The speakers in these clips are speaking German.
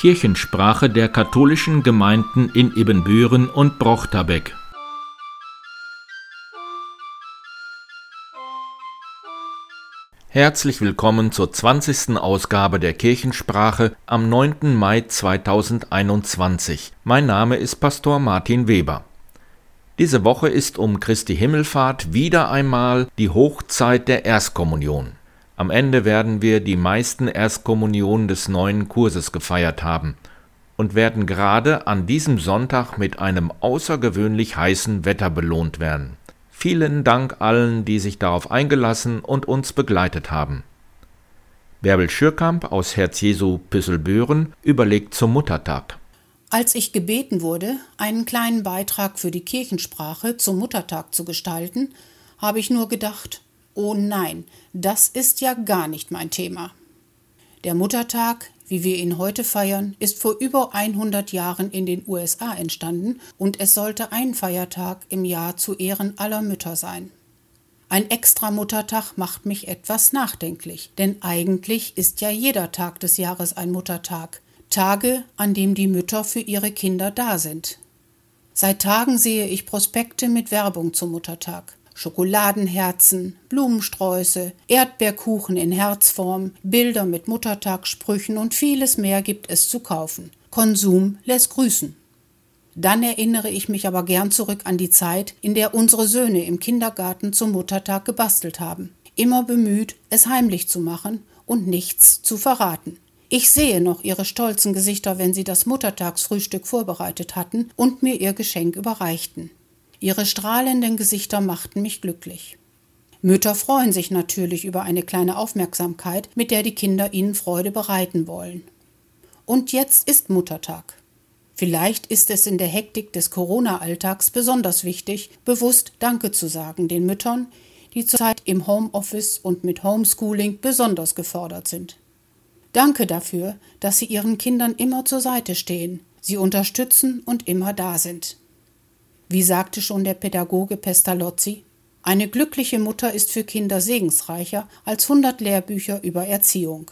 Kirchensprache der katholischen Gemeinden in Ibbenbüren und Brochterbeck. Herzlich willkommen zur 20. Ausgabe der Kirchensprache am 9. Mai 2021. Mein Name ist Pastor Martin Weber. Diese Woche ist um Christi Himmelfahrt wieder einmal die Hochzeit der Erstkommunion. Am Ende werden wir die meisten Erstkommunionen des neuen Kurses gefeiert haben und werden gerade an diesem Sonntag mit einem außergewöhnlich heißen Wetter belohnt werden. Vielen Dank allen, die sich darauf eingelassen und uns begleitet haben. Bärbel Schürkamp aus Herz Jesu Püsselbüren überlegt zum Muttertag. Als ich gebeten wurde, einen kleinen Beitrag für die Kirchensprache zum Muttertag zu gestalten, habe ich nur gedacht, oh nein, das ist ja gar nicht mein Thema. Der Muttertag wie wir ihn heute feiern, ist vor über 100 Jahren in den USA entstanden und es sollte ein Feiertag im Jahr zu Ehren aller Mütter sein. Ein extra Muttertag macht mich etwas nachdenklich, denn eigentlich ist ja jeder Tag des Jahres ein Muttertag, Tage, an dem die Mütter für ihre Kinder da sind. Seit Tagen sehe ich Prospekte mit Werbung zum Muttertag. Schokoladenherzen, Blumensträuße, Erdbeerkuchen in Herzform, Bilder mit Muttertagssprüchen und vieles mehr gibt es zu kaufen. Konsum lässt grüßen. Dann erinnere ich mich aber gern zurück an die Zeit, in der unsere Söhne im Kindergarten zum Muttertag gebastelt haben, immer bemüht, es heimlich zu machen und nichts zu verraten. Ich sehe noch ihre stolzen Gesichter, wenn sie das Muttertagsfrühstück vorbereitet hatten und mir ihr Geschenk überreichten. Ihre strahlenden Gesichter machten mich glücklich. Mütter freuen sich natürlich über eine kleine Aufmerksamkeit, mit der die Kinder ihnen Freude bereiten wollen. Und jetzt ist Muttertag. Vielleicht ist es in der Hektik des Corona-Alltags besonders wichtig, bewusst Danke zu sagen den Müttern, die zurzeit im Homeoffice und mit Homeschooling besonders gefordert sind. Danke dafür, dass Sie Ihren Kindern immer zur Seite stehen, sie unterstützen und immer da sind. Wie sagte schon der Pädagoge Pestalozzi, eine glückliche Mutter ist für Kinder segensreicher als hundert Lehrbücher über Erziehung.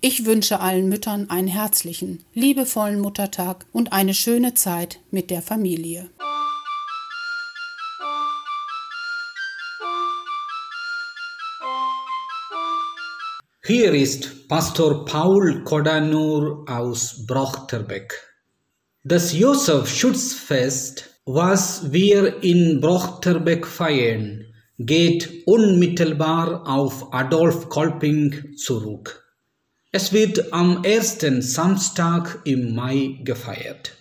Ich wünsche allen Müttern einen herzlichen, liebevollen Muttertag und eine schöne Zeit mit der Familie. Hier ist Pastor Paul Kodanur aus Brochterbeck. Das Josef-Schutzfest was wir in Brochterbeck feiern, geht unmittelbar auf Adolf Kolping zurück. Es wird am ersten Samstag im Mai gefeiert.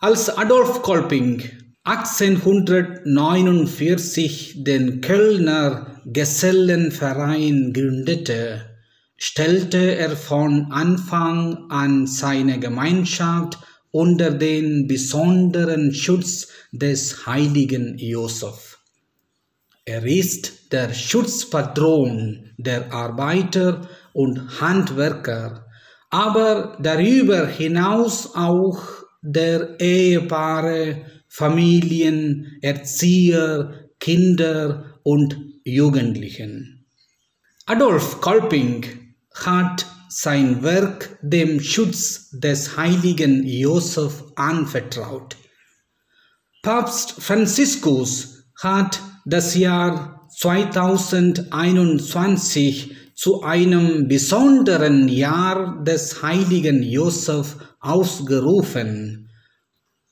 Als Adolf Kolping 1849 den Kölner Gesellenverein gründete, stellte er von Anfang an seine Gemeinschaft unter den besonderen Schutz des heiligen Josef. Er ist der Schutzpatron der Arbeiter und Handwerker, aber darüber hinaus auch der Ehepaare, Familien, Erzieher, Kinder und Jugendlichen. Adolf Kolping hat sein Werk dem Schutz des heiligen Josef anvertraut. Papst Franziskus hat das Jahr 2021 zu einem besonderen Jahr des heiligen Josef ausgerufen.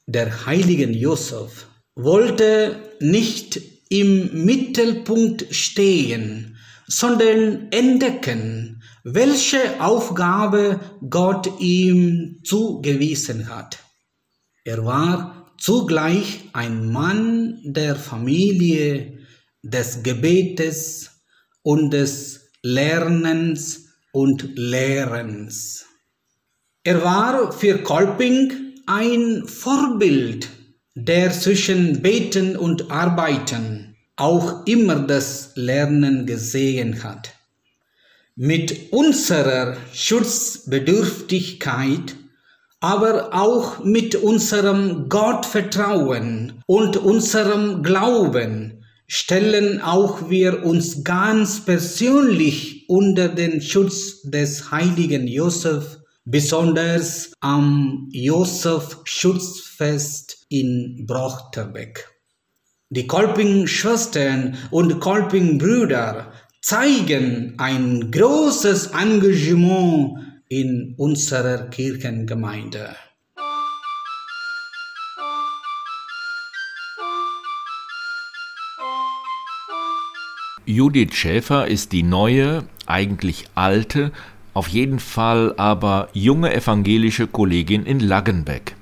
Der heilige Josef wollte nicht im Mittelpunkt stehen, sondern entdecken, welche Aufgabe Gott ihm zugewiesen hat. Er war zugleich ein Mann der Familie, des Gebetes und des Lernens und Lehrens. Er war für Kolping ein Vorbild, der zwischen Beten und Arbeiten auch immer das Lernen gesehen hat. Mit unserer Schutzbedürftigkeit, aber auch mit unserem Gottvertrauen und unserem Glauben stellen auch wir uns ganz persönlich unter den Schutz des heiligen Josef besonders am Josef-Schutzfest in Brochterbeck. Die Kolping-Schwestern und Kolping-Brüder zeigen ein großes Engagement in unserer Kirchengemeinde. Judith Schäfer ist die neue, eigentlich alte, auf jeden Fall aber junge evangelische Kollegin in Laggenbeck.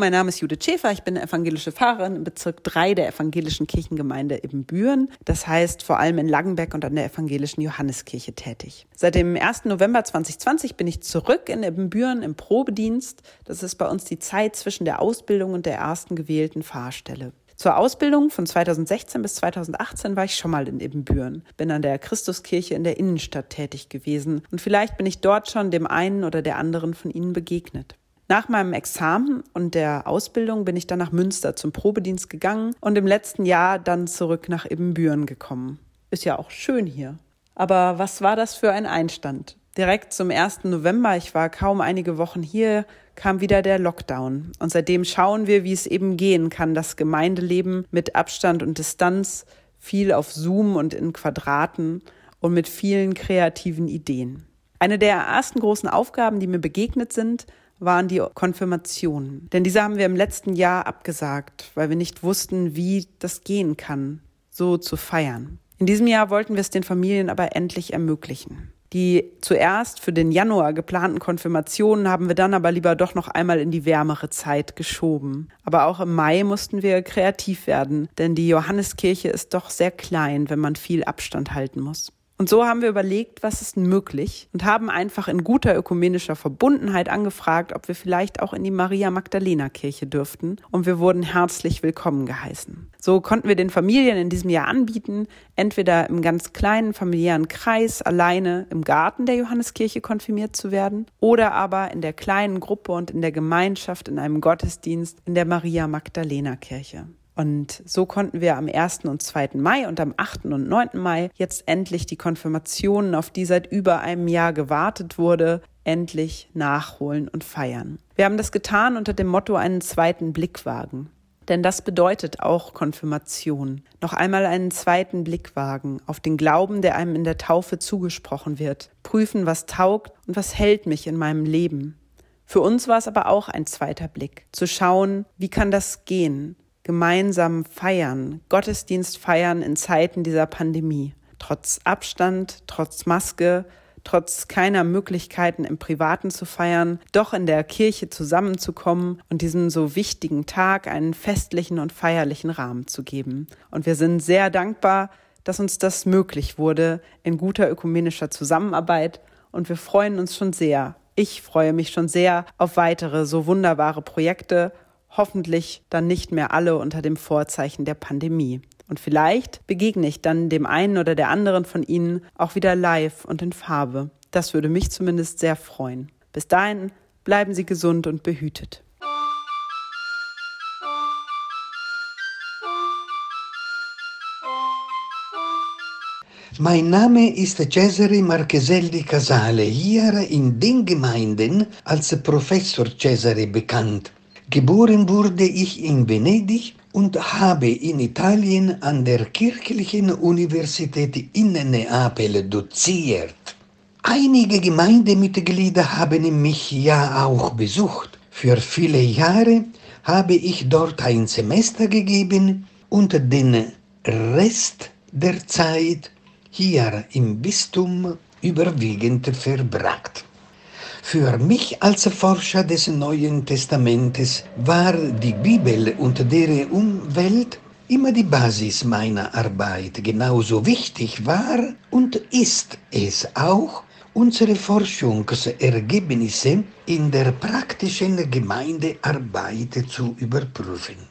Mein Name ist Judith Schäfer. Ich bin evangelische Pfarrerin im Bezirk 3 der evangelischen Kirchengemeinde Ibbenbüren. Das heißt vor allem in Langenbeck und an der evangelischen Johanneskirche tätig. Seit dem 1. November 2020 bin ich zurück in Ibbenbüren im Probedienst. Das ist bei uns die Zeit zwischen der Ausbildung und der ersten gewählten Fahrstelle. Zur Ausbildung von 2016 bis 2018 war ich schon mal in Ibbenbüren, bin an der Christuskirche in der Innenstadt tätig gewesen und vielleicht bin ich dort schon dem einen oder der anderen von Ihnen begegnet. Nach meinem Examen und der Ausbildung bin ich dann nach Münster zum Probedienst gegangen und im letzten Jahr dann zurück nach Ibbenbüren gekommen. Ist ja auch schön hier. Aber was war das für ein Einstand? Direkt zum 1. November, ich war kaum einige Wochen hier, kam wieder der Lockdown. Und seitdem schauen wir, wie es eben gehen kann, das Gemeindeleben mit Abstand und Distanz, viel auf Zoom und in Quadraten und mit vielen kreativen Ideen. Eine der ersten großen Aufgaben, die mir begegnet sind, waren die Konfirmationen. Denn diese haben wir im letzten Jahr abgesagt, weil wir nicht wussten, wie das gehen kann, so zu feiern. In diesem Jahr wollten wir es den Familien aber endlich ermöglichen. Die zuerst für den Januar geplanten Konfirmationen haben wir dann aber lieber doch noch einmal in die wärmere Zeit geschoben. Aber auch im Mai mussten wir kreativ werden, denn die Johanneskirche ist doch sehr klein, wenn man viel Abstand halten muss. Und so haben wir überlegt, was ist möglich und haben einfach in guter ökumenischer Verbundenheit angefragt, ob wir vielleicht auch in die Maria Magdalena Kirche dürften. Und wir wurden herzlich willkommen geheißen. So konnten wir den Familien in diesem Jahr anbieten, entweder im ganz kleinen familiären Kreis alleine im Garten der Johanneskirche konfirmiert zu werden oder aber in der kleinen Gruppe und in der Gemeinschaft in einem Gottesdienst in der Maria Magdalena Kirche. Und so konnten wir am 1. und 2. Mai und am 8. und 9. Mai jetzt endlich die Konfirmationen, auf die seit über einem Jahr gewartet wurde, endlich nachholen und feiern. Wir haben das getan unter dem Motto einen zweiten Blick wagen. Denn das bedeutet auch Konfirmation. Noch einmal einen zweiten Blick wagen auf den Glauben, der einem in der Taufe zugesprochen wird. Prüfen, was taugt und was hält mich in meinem Leben. Für uns war es aber auch ein zweiter Blick. Zu schauen, wie kann das gehen? Gemeinsam feiern, Gottesdienst feiern in Zeiten dieser Pandemie. Trotz Abstand, trotz Maske, trotz keiner Möglichkeiten im Privaten zu feiern, doch in der Kirche zusammenzukommen und diesem so wichtigen Tag einen festlichen und feierlichen Rahmen zu geben. Und wir sind sehr dankbar, dass uns das möglich wurde in guter ökumenischer Zusammenarbeit und wir freuen uns schon sehr. Ich freue mich schon sehr auf weitere so wunderbare Projekte hoffentlich dann nicht mehr alle unter dem Vorzeichen der Pandemie. Und vielleicht begegne ich dann dem einen oder der anderen von Ihnen auch wieder live und in Farbe. Das würde mich zumindest sehr freuen. Bis dahin bleiben Sie gesund und behütet. Mein Name ist Cesare Marcheselli Casale, hier in den Gemeinden als Professor Cesare bekannt. Geboren wurde ich in Venedig und habe in Italien an der Kirchlichen Universität in Neapel doziert. Einige Gemeindemitglieder haben mich ja auch besucht. Für viele Jahre habe ich dort ein Semester gegeben und den Rest der Zeit hier im Bistum überwiegend verbracht. Für mich als Forscher des Neuen Testamentes war die Bibel und deren Umwelt immer die Basis meiner Arbeit. Genauso wichtig war und ist es auch, unsere Forschungsergebnisse in der praktischen Gemeindearbeit zu überprüfen.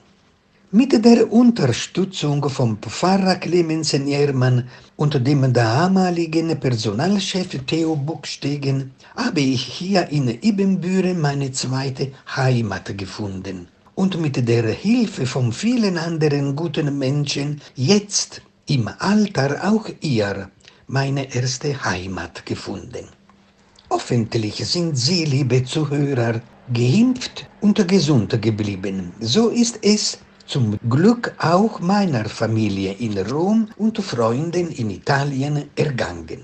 Mit der Unterstützung von Pfarrer Clemens Niermann und dem damaligen Personalchef Theo Buchstegen habe ich hier in Ibbenbüren meine zweite Heimat gefunden und mit der Hilfe von vielen anderen guten Menschen jetzt im Alter auch ihr meine erste Heimat gefunden. Hoffentlich sind Sie, liebe Zuhörer, geimpft und gesund geblieben. So ist es zum Glück auch meiner Familie in Rom und Freunden in Italien ergangen.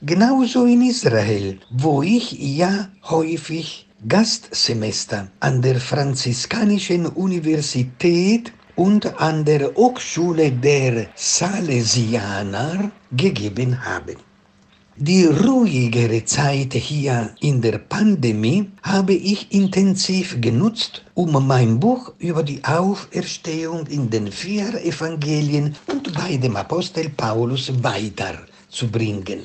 Genauso in Israel, wo ich ja häufig Gastsemester an der Franziskanischen Universität und an der Hochschule der Salesianer gegeben habe. Die ruhigere Zeit hier in der Pandemie habe ich intensiv genutzt, um mein Buch über die Auferstehung in den vier Evangelien und bei dem Apostel Paulus weiterzubringen.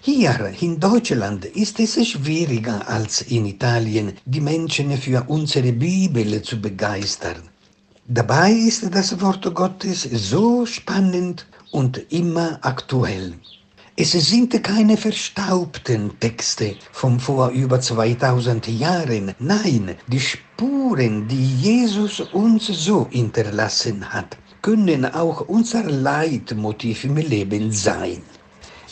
Hier in Deutschland ist es schwieriger als in Italien, die Menschen für unsere Bibel zu begeistern. Dabei ist das Wort Gottes so spannend und immer aktuell. Es sind keine verstaubten Texte von vor über 2000 Jahren. Nein, die Spuren, die Jesus uns so hinterlassen hat, können auch unser Leitmotiv im Leben sein.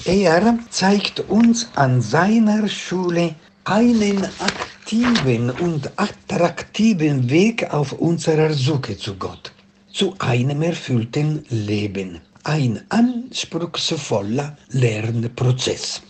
Er zeigt uns an seiner Schule einen aktiven und attraktiven Weg auf unserer Suche zu Gott, zu einem erfüllten Leben ein anspruchsvoller Lernprozess.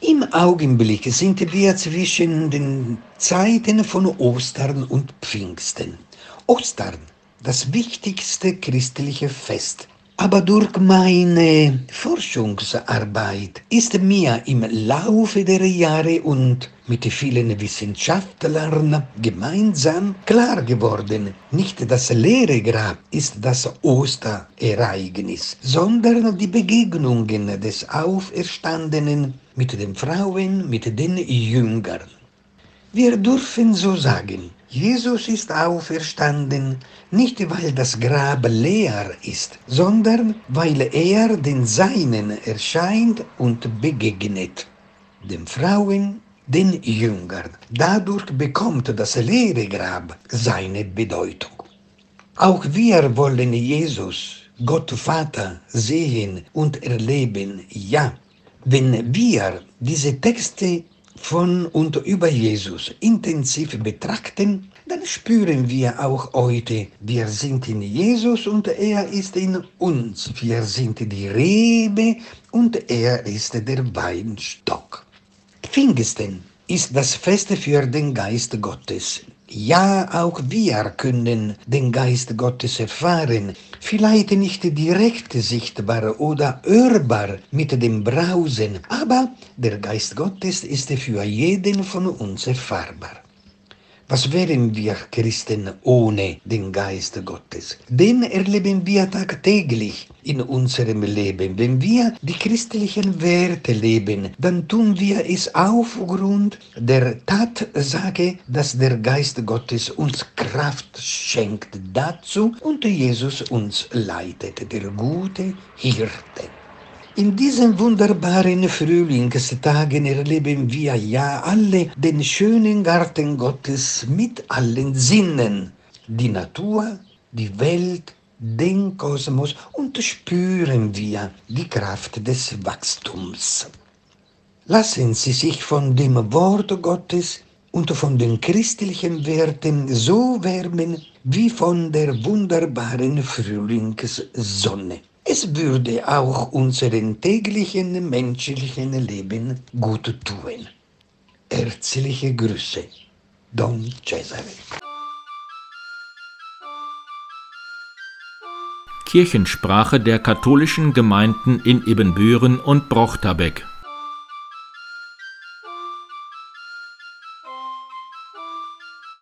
Im Augenblick sind wir zwischen den Zeiten von Ostern und Pfingsten. Ostern, das wichtigste christliche Fest, aber durch meine Forschungsarbeit ist mir im Laufe der Jahre und mit vielen Wissenschaftlern gemeinsam klar geworden, nicht das leere Grab ist das Osterereignis, sondern die Begegnungen des Auferstandenen mit den Frauen, mit den Jüngern. Wir dürfen so sagen, Jesus ist auferstanden, nicht weil das Grab leer ist, sondern weil er den Seinen erscheint und begegnet, den Frauen, den Jüngern. Dadurch bekommt das leere Grab seine Bedeutung. Auch wir wollen Jesus, Gott Vater, sehen und erleben, ja. Wenn wir diese Texte von und über Jesus intensiv betrachten, dann spüren wir auch heute, wir sind in Jesus und er ist in uns. Wir sind die Rebe und er ist der Weinstock. Pfingsten ist das Fest für den Geist Gottes. Ja, auch wir können den Geist Gottes erfahren, vielleicht nicht direkt sichtbar oder hörbar mit dem Brausen, aber der Geist Gottes ist für jeden von uns erfahrbar. Was wären wir Christen ohne den Geist Gottes? Den erleben wir tagtäglich in unserem Leben. Wenn wir die christlichen Werte leben, dann tun wir es aufgrund der Tatsache, dass der Geist Gottes uns Kraft schenkt dazu und Jesus uns leitet, der gute Hirte. In diesen wunderbaren Frühlingstagen erleben wir ja alle den schönen Garten Gottes mit allen Sinnen, die Natur, die Welt, den Kosmos und spüren wir die Kraft des Wachstums. Lassen Sie sich von dem Wort Gottes und von den christlichen Werten so wärmen wie von der wunderbaren Frühlingssonne. Es würde auch unserem täglichen menschlichen Leben gut tun. Herzliche Grüße, Don Cesare. Kirchensprache der katholischen Gemeinden in Ebenbüren und Brochterbeck.